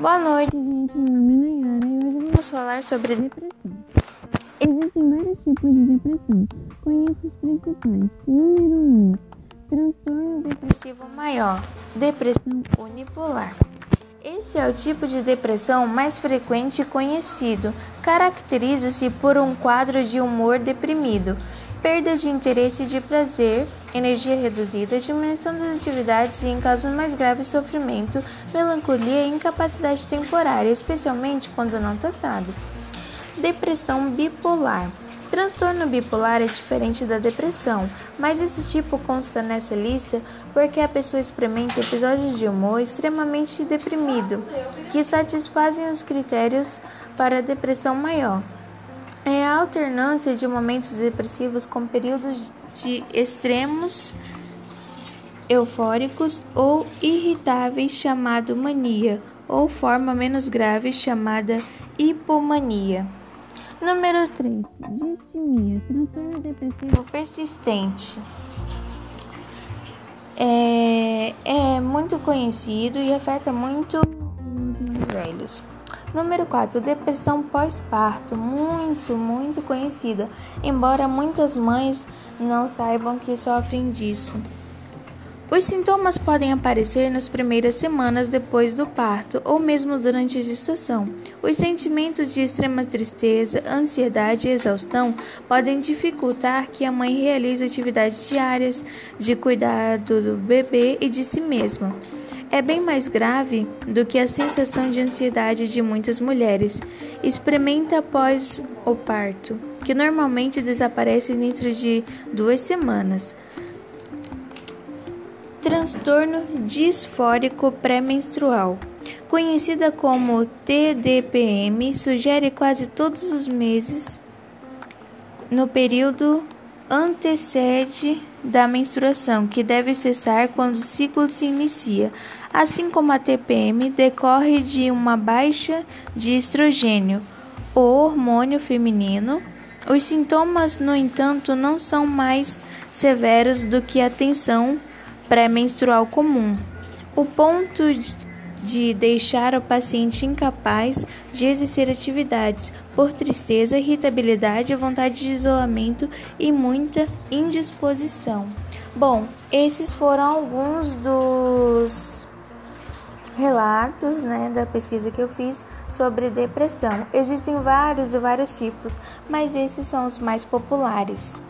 Boa noite, gente. Meu nome é Nayara e hoje vamos falar sobre depressão. Existem vários tipos de depressão. Conheça os principais. Número 1. Transtorno depressivo maior. Depressão unipolar. Esse é o tipo de depressão mais frequente e conhecido. Caracteriza-se por um quadro de humor deprimido, perda de interesse e de prazer, energia reduzida, diminuição das atividades e, em casos mais graves, sofrimento, melancolia e incapacidade temporária, especialmente quando não tratado. Depressão bipolar. Transtorno bipolar é diferente da depressão, mas esse tipo consta nessa lista porque a pessoa experimenta episódios de humor extremamente deprimido, que satisfazem os critérios para depressão maior. É a alternância de momentos depressivos com períodos de extremos eufóricos ou irritáveis chamado mania, ou forma menos grave chamada hipomania. Número 3. Distimia, transtorno depressivo persistente. É, é muito conhecido e afeta muito os mais velhos. Número 4. Depressão pós-parto, muito, muito conhecida, embora muitas mães não saibam que sofrem disso. Os sintomas podem aparecer nas primeiras semanas depois do parto ou mesmo durante a gestação. Os sentimentos de extrema tristeza, ansiedade e exaustão podem dificultar que a mãe realize atividades diárias de cuidado do bebê e de si mesma é bem mais grave do que a sensação de ansiedade de muitas mulheres. Experimenta após o parto, que normalmente desaparece dentro de duas semanas. Transtorno disfórico pré-menstrual. Conhecida como TDPM, sugere quase todos os meses no período antecede da menstruação, que deve cessar quando o ciclo se inicia, assim como a TPM decorre de uma baixa de estrogênio, o hormônio feminino. Os sintomas, no entanto, não são mais severos do que a tensão pré-menstrual comum. O ponto de deixar o paciente incapaz de exercer atividades por tristeza, irritabilidade, vontade de isolamento e muita indisposição. Bom, esses foram alguns dos relatos né, da pesquisa que eu fiz sobre depressão. Existem vários e vários tipos, mas esses são os mais populares.